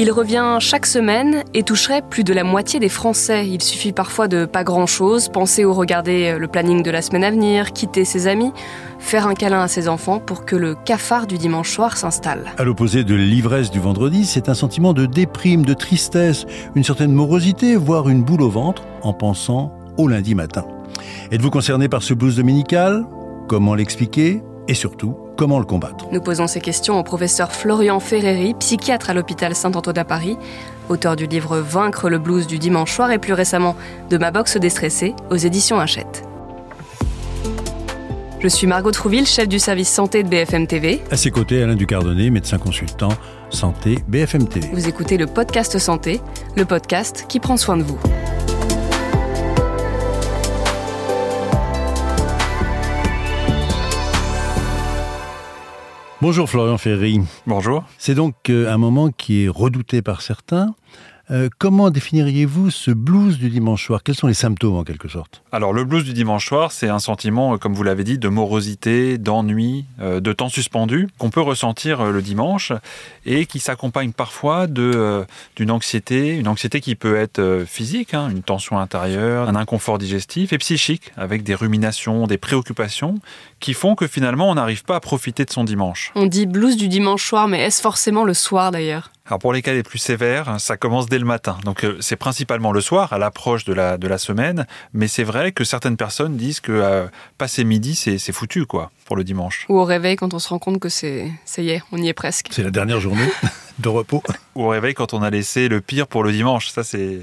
Il revient chaque semaine et toucherait plus de la moitié des Français. Il suffit parfois de pas grand-chose, penser ou regarder le planning de la semaine à venir, quitter ses amis, faire un câlin à ses enfants pour que le cafard du dimanche soir s'installe. À l'opposé de l'ivresse du vendredi, c'est un sentiment de déprime, de tristesse, une certaine morosité, voire une boule au ventre en pensant au lundi matin. Êtes-vous concerné par ce blues dominical? Comment l'expliquer? Et surtout, comment le combattre Nous posons ces questions au professeur Florian Ferreri, psychiatre à l'hôpital Saint-Antoine à Paris, auteur du livre Vaincre le blues du dimanche soir et plus récemment de Ma boxe déstressée aux éditions Hachette. Je suis Margot Trouville, chef du service santé de BFM TV. À ses côtés, Alain Ducardonnet, médecin consultant santé BFM TV. Vous écoutez le podcast Santé, le podcast qui prend soin de vous. Bonjour Florian Ferry. Bonjour. C'est donc euh, un moment qui est redouté par certains. Euh, comment définiriez-vous ce blues du dimanche soir? Quels sont les symptômes en quelque sorte? Alors le blues du dimanche soir, c'est un sentiment, euh, comme vous l'avez dit, de morosité, d'ennui, euh, de temps suspendu qu'on peut ressentir le dimanche et qui s'accompagne parfois de d'une anxiété, une anxiété qui peut être physique, hein, une tension intérieure, un inconfort digestif et psychique avec des ruminations, des préoccupations qui font que finalement on n'arrive pas à profiter de son dimanche. On dit blues du dimanche soir, mais est-ce forcément le soir d'ailleurs? Alors pour les cas les plus sévères, ça commence dès le matin. Donc euh, c'est principalement le soir, à l'approche de la, de la semaine. Mais c'est vrai que certaines personnes disent que euh, passer midi, c'est foutu, quoi, pour le dimanche. Ou au réveil, quand on se rend compte que c'est ça y est, on y est presque. C'est la dernière journée de repos. Ou au réveil, quand on a laissé le pire pour le dimanche. Ça, c'est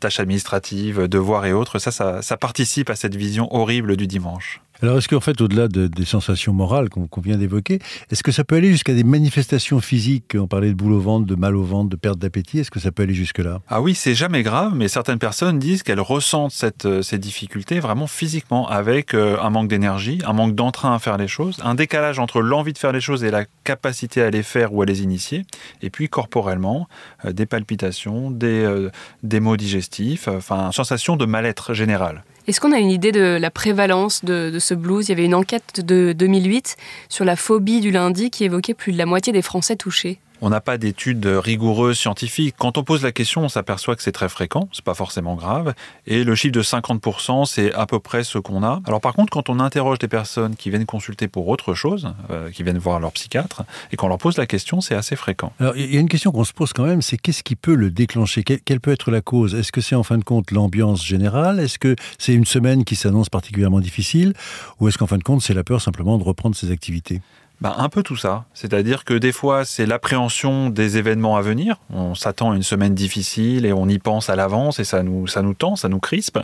tâches administratives, devoirs et autres. ça, ça participe à cette vision horrible du dimanche. Alors, est-ce qu'en fait, au-delà des sensations morales qu'on vient d'évoquer, est-ce que ça peut aller jusqu'à des manifestations physiques? On parlait de boule au ventre, de mal au ventre, de perte d'appétit. Est-ce que ça peut aller jusque-là? Ah oui, c'est jamais grave, mais certaines personnes disent qu'elles ressentent euh, ces difficultés vraiment physiquement, avec euh, un manque d'énergie, un manque d'entrain à faire les choses, un décalage entre l'envie de faire les choses et la capacité à les faire ou à les initier, et puis corporellement, euh, des palpitations, des, des maux digestifs, enfin, une sensation de mal-être général. Est-ce qu'on a une idée de la prévalence de, ce blues? Il y avait une enquête de 2008 sur la phobie du lundi qui évoquait plus de la moitié des Français touchés. On n'a pas d'études rigoureuses scientifiques. Quand on pose la question, on s'aperçoit que c'est très fréquent, c'est pas forcément grave. Et le chiffre de 50%, c'est à peu près ce qu'on a. Alors par contre, quand on interroge des personnes qui viennent consulter pour autre chose, euh, qui viennent voir leur psychiatre, et qu'on leur pose la question, c'est assez fréquent. Il y a une question qu'on se pose quand même, c'est qu'est-ce qui peut le déclencher? Quelle peut être la cause? Est-ce que c'est en fin de compte l'ambiance générale? Est-ce que c'est une semaine qui s'annonce particulièrement difficile? Ou est-ce qu'en fin de compte, c'est la peur simplement de reprendre ses activités? Ben, un peu tout ça. C'est-à-dire que des fois, c'est l'appréhension des événements à venir. On s'attend à une semaine difficile et on y pense à l'avance et ça nous, ça nous tend, ça nous crispe.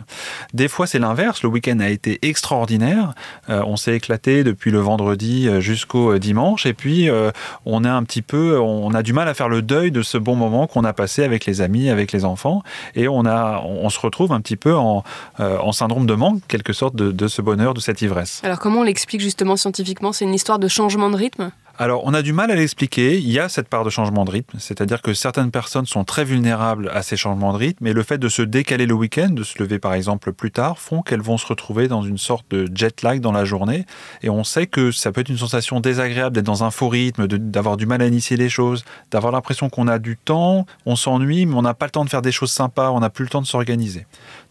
Des fois, c'est l'inverse. Le week-end a été extraordinaire. Euh, on s'est éclaté depuis le vendredi euh, jusqu'au euh, dimanche et puis on est un petit peu, on a du mal à faire le deuil de ce bon moment qu'on a passé avec les amis, avec les enfants et on a, on se retrouve un petit peu en, syndrome de manque, quelque sorte, de ce bonheur, de cette ivresse. Alors comment on l'explique justement scientifiquement? C'est une histoire de changement de rythme? Alors, on a du mal à l'expliquer. Il y a cette part de changement de rythme, c'est-à-dire que certaines personnes sont très vulnérables à ces changements de rythme, et le fait de se décaler le week-end, de se lever par exemple plus tard, font qu'elles vont se retrouver dans une sorte de jet lag dans la journée. Et on sait que ça peut être une sensation désagréable d'être dans un faux rythme, d'avoir du mal à initier les choses, d'avoir l'impression qu'on a du temps, on s'ennuie, mais on n'a pas le temps de faire des choses sympas, on n'a plus le temps de s'organiser.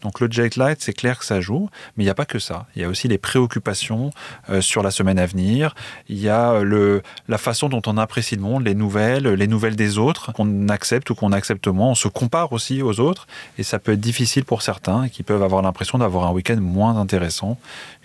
Donc le jet lag, c'est clair que ça joue, mais il n'y a pas que ça. Il y a aussi les préoccupations euh, sur la semaine à venir. Il y a le la façon dont on apprécie le monde, les nouvelles, les nouvelles des autres, qu'on accepte ou qu'on accepte moins. On se compare aussi aux autres et ça peut être difficile pour certains qui peuvent avoir l'impression d'avoir un week-end moins intéressant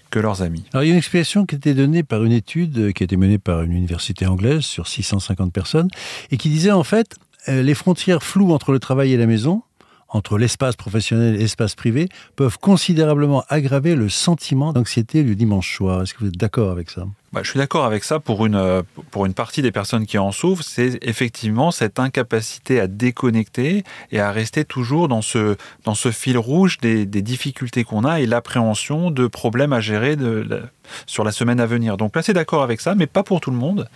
que leurs amis. Alors, il y a une explication qui a été donnée par une étude qui a été menée par une université anglaise sur 650 personnes et qui disait en fait euh, les frontières floues entre le travail et la maison entre l'espace professionnel et l'espace privé peuvent considérablement aggraver le sentiment d'anxiété du dimanche soir. Est-ce que vous êtes d'accord avec ça? Bah, je suis d'accord avec ça pour une, euh, pour une partie des personnes qui en souffrent, c'est effectivement cette incapacité à déconnecter et à rester toujours dans ce, dans ce fil rouge des, difficultés qu'on a et l'appréhension de problèmes à gérer de, sur la semaine à venir. Donc là, c'est d'accord avec ça, mais pas pour tout le monde.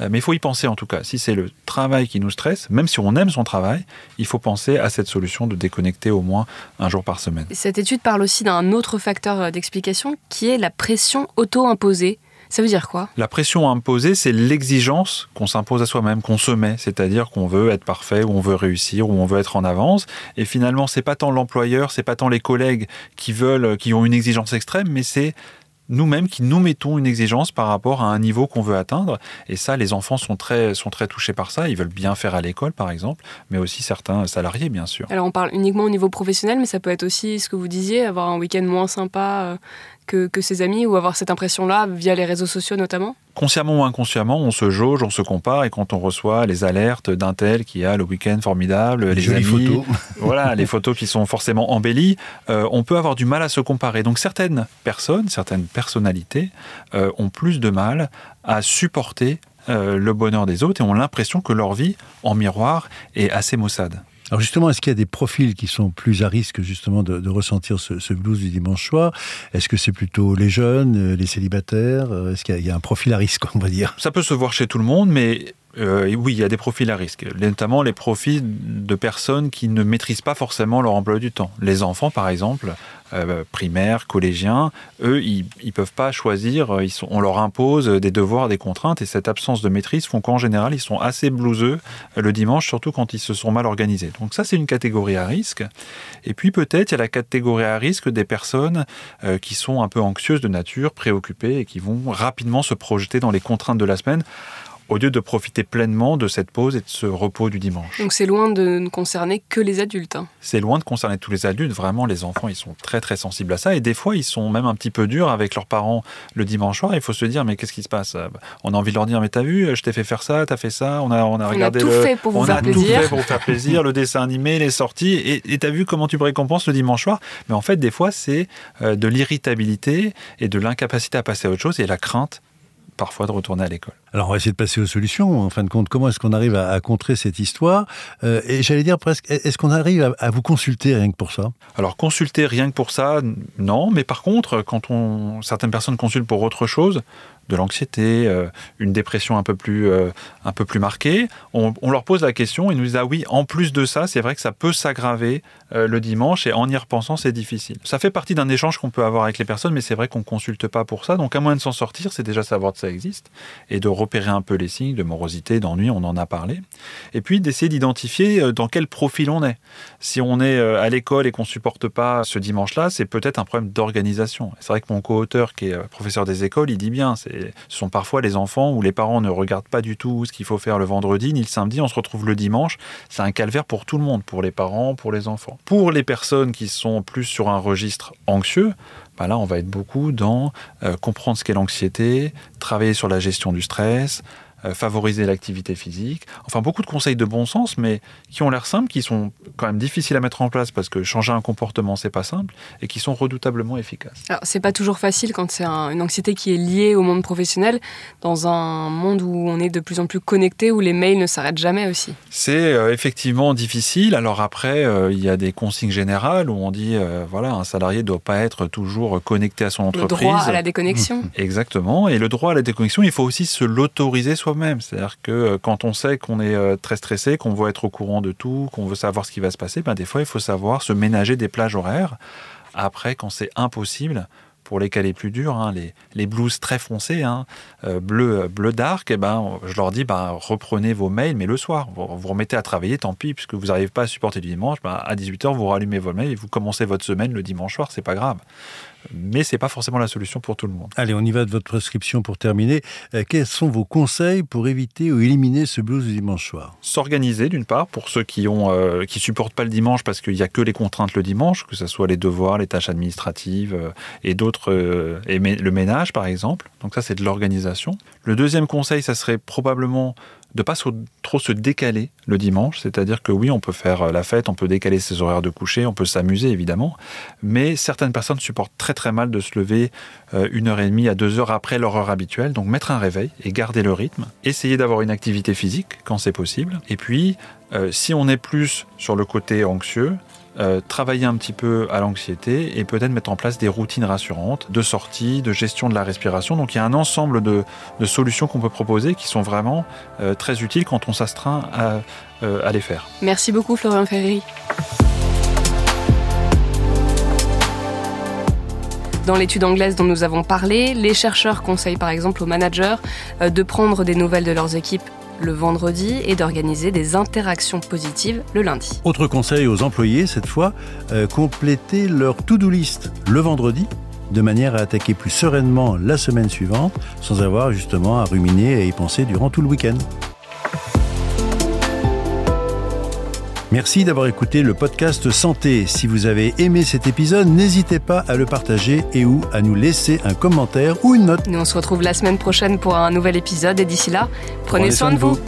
Euh, mais il faut y penser en tout cas. Si c'est le travail qui nous stresse, même si on aime son travail, il faut penser à cette solution de déconnecter au moins un jour par semaine. Cette étude parle aussi d'un autre facteur euh, d'explication qui est la pression auto-imposée Ça veut dire quoi? La pression imposée, c'est l'exigence qu'on s'impose à soi-même, qu'on se met, c'est-à-dire qu'on veut être parfait, ou on veut réussir, ou on veut être en avance. Et finalement, c'est pas tant l'employeur, c'est pas tant les collègues qui veulent, qui ont une exigence extrême, mais c'est nous-mêmes qui nous mettons une exigence par rapport à un niveau qu'on veut atteindre. Et ça, les enfants sont très, sont très touchés par ça. Ils veulent bien faire à l'école, par exemple, mais aussi certains salariés, bien sûr. Alors, on parle uniquement au niveau professionnel, mais ça peut être aussi ce que vous disiez, avoir un week-end moins sympa euh, que, que ses amis ou avoir cette impression-là via les réseaux sociaux notamment Consciemment ou inconsciemment, on se jauge, on se compare et quand on reçoit les alertes d'un tel qui a le week-end formidable, les, amis, photos, voilà, les photos qui sont forcément embellies, euh, on peut avoir du mal à se comparer. Donc certaines personnes, certaines personnalités euh, ont plus de mal à supporter euh, le bonheur des autres et ont l'impression que leur vie en miroir est assez maussade. Alors justement, est-ce qu'il y a des profils qui sont plus à risque justement de, ressentir ce, blues du dimanche soir? Est-ce que c'est plutôt les jeunes, euh, les célibataires? Euh, Est-ce qu'il y, a un profil à risque, on va dire? Ça peut se voir chez tout le monde, mais euh, oui, il y a des profils à risque, notamment les profils de personnes qui ne maîtrisent pas forcément leur emploi du temps. Les enfants, par exemple, euh, primaires, collégiens, eux, ils ne peuvent pas choisir, euh, ils sont, on leur impose des devoirs, des contraintes, et cette absence de maîtrise font qu'en général, ils sont assez blouseux le dimanche, surtout quand ils se sont mal organisés. Donc ça, c'est une catégorie à risque. Et puis peut-être, il y a la catégorie à risque des personnes qui sont un peu anxieuses de nature, préoccupées, et qui vont rapidement se projeter dans les contraintes de la semaine au lieu de profiter pleinement de cette pause et de ce repos du dimanche. Donc c'est loin de ne concerner que les adultes. Hein. C'est loin de concerner tous les adultes. Vraiment, les enfants, ils sont très très sensibles à ça. Et des fois, ils sont même un petit peu durs avec leurs parents le dimanche soir. Il faut se dire, mais qu'est-ce qui se passe? On a envie de leur dire, mais t'as vu, je t'ai fait faire ça, t'as fait ça. On a, on a regardé on a tout fait pour vous faire plaisir. Tout fait pour vous faire plaisir. le dessin animé, les sorties. Et t'as vu comment tu récompenses le dimanche soir? Mais en fait, des fois, c'est euh, de l'irritabilité et de l'incapacité à passer à autre chose et la crainte parfois de retourner à l'école. Alors on va essayer de passer aux solutions. En fin de compte, comment est-ce qu'on arrive à, contrer cette histoire? Euh, Et j'allais dire presque, est-ce qu'on arrive à, vous consulter rien que pour ça? Alors consulter rien que pour ça, non. Mais par contre, quand on, certaines personnes consultent pour autre chose, de l'anxiété, euh, une dépression un peu plus, euh, un peu plus marquée, on, leur pose la question, ils nous disent ah oui, en plus de ça, c'est vrai que ça peut s'aggraver euh, le dimanche et en y repensant, c'est difficile. Ça fait partie d'un échange qu'on peut avoir avec les personnes, mais c'est vrai qu'on consulte pas pour ça. Donc un moyen de s'en sortir, c'est déjà savoir que ça existe et de repérer un peu les signes de morosité, d'ennui, on en a parlé. Et puis d'essayer d'identifier dans quel profil on est. Si on est à l'école et qu'on supporte pas ce dimanche-là, c'est peut-être un problème d'organisation. C'est vrai que mon co-auteur, qui est professeur des écoles, il dit bien, c'est ce sont parfois les enfants où les parents ne regardent pas du tout ce qu'il faut faire le vendredi ni le samedi. On se retrouve le dimanche. C'est un calvaire pour tout le monde, pour les parents, pour les enfants. Pour les personnes qui sont plus sur un registre anxieux, bah là, on va être beaucoup dans euh, comprendre ce qu'est l'anxiété, travailler sur la gestion du stress, favoriser l'activité physique. Enfin, beaucoup de conseils de bon sens, mais qui ont l'air simples, qui sont quand même difficiles à mettre en place parce que changer un comportement, c'est pas simple, et qui sont redoutablement efficaces. Alors, c'est pas toujours facile quand c'est une anxiété qui est liée au monde professionnel, dans un monde où on est de plus en plus connecté, où les mails ne s'arrêtent jamais aussi. C'est euh, effectivement difficile. Alors après, euh, il y a des consignes générales où on dit, voilà, un salarié ne doit pas être toujours connecté à son entreprise. Le droit à la déconnexion. Exactement. Et le droit à la déconnexion, il faut aussi se l'autoriser soi même C'est-à-dire que euh, quand on sait qu'on est euh, très stressé, qu'on veut être au courant de tout, qu'on veut savoir ce qui va se passer, ben des fois, il faut savoir se ménager des plages horaires. Après, quand c'est impossible, pour les cas les plus durs, hein, les, les très foncés, hein, euh, bleu, bleu dark, et eh ben, je leur dis ben, reprenez vos mails, mais le soir. Vous vous remettez à travailler, tant pis, puisque vous n'arrivez pas à supporter du dimanche. Ben, à 18h, vous rallumez vos mails et vous commencez votre semaine le dimanche soir, c'est pas grave mais ce n'est pas forcément la solution pour tout le monde. Allez, on y va de votre prescription pour terminer. Euh, quels sont vos conseils pour éviter ou éliminer ce blues du dimanche soir? S'organiser d'une part pour ceux qui ont euh, qui supportent pas le dimanche parce qu'il n'y a que les contraintes le dimanche, que ce soit les devoirs, les tâches administratives euh, et d'autres, et le ménage par exemple. Donc ça c'est de l'organisation. Le deuxième conseil, ça serait probablement de pas trop se décaler le dimanche, c'est-à-dire que oui, on peut faire euh, la fête, on peut décaler ses horaires de coucher, on peut s'amuser évidemment, mais certaines personnes supportent très très mal de se lever euh, une heure et demie à deux heures après leur heure habituelle, donc mettre un réveil et garder le rythme, essayer d'avoir une activité physique quand c'est possible, et puis euh, si on est plus sur le côté anxieux, euh, travailler un petit peu à l'anxiété et peut-être mettre en place des routines rassurantes de sortie, de gestion de la respiration. Donc il y a un ensemble de, solutions qu'on peut proposer qui sont vraiment euh, très utiles quand on s'astreint à, euh, à les faire. Merci beaucoup Florian Ferry. Dans l'étude anglaise dont nous avons parlé, les chercheurs conseillent par exemple aux managers de prendre des nouvelles de leurs équipes le vendredi et d'organiser des interactions positives le lundi. Autre conseil aux employés, cette fois, euh, compléter leur to-do list le vendredi de manière à attaquer plus sereinement la semaine suivante sans avoir justement à ruminer et y penser durant tout le week-end. Merci d'avoir écouté le podcast Santé. Si vous avez aimé cet épisode, n'hésitez pas à le partager et ou à nous laisser un commentaire ou une note. Nous on se retrouve la semaine prochaine pour un nouvel épisode et d'ici là, prenez, soin, de vous.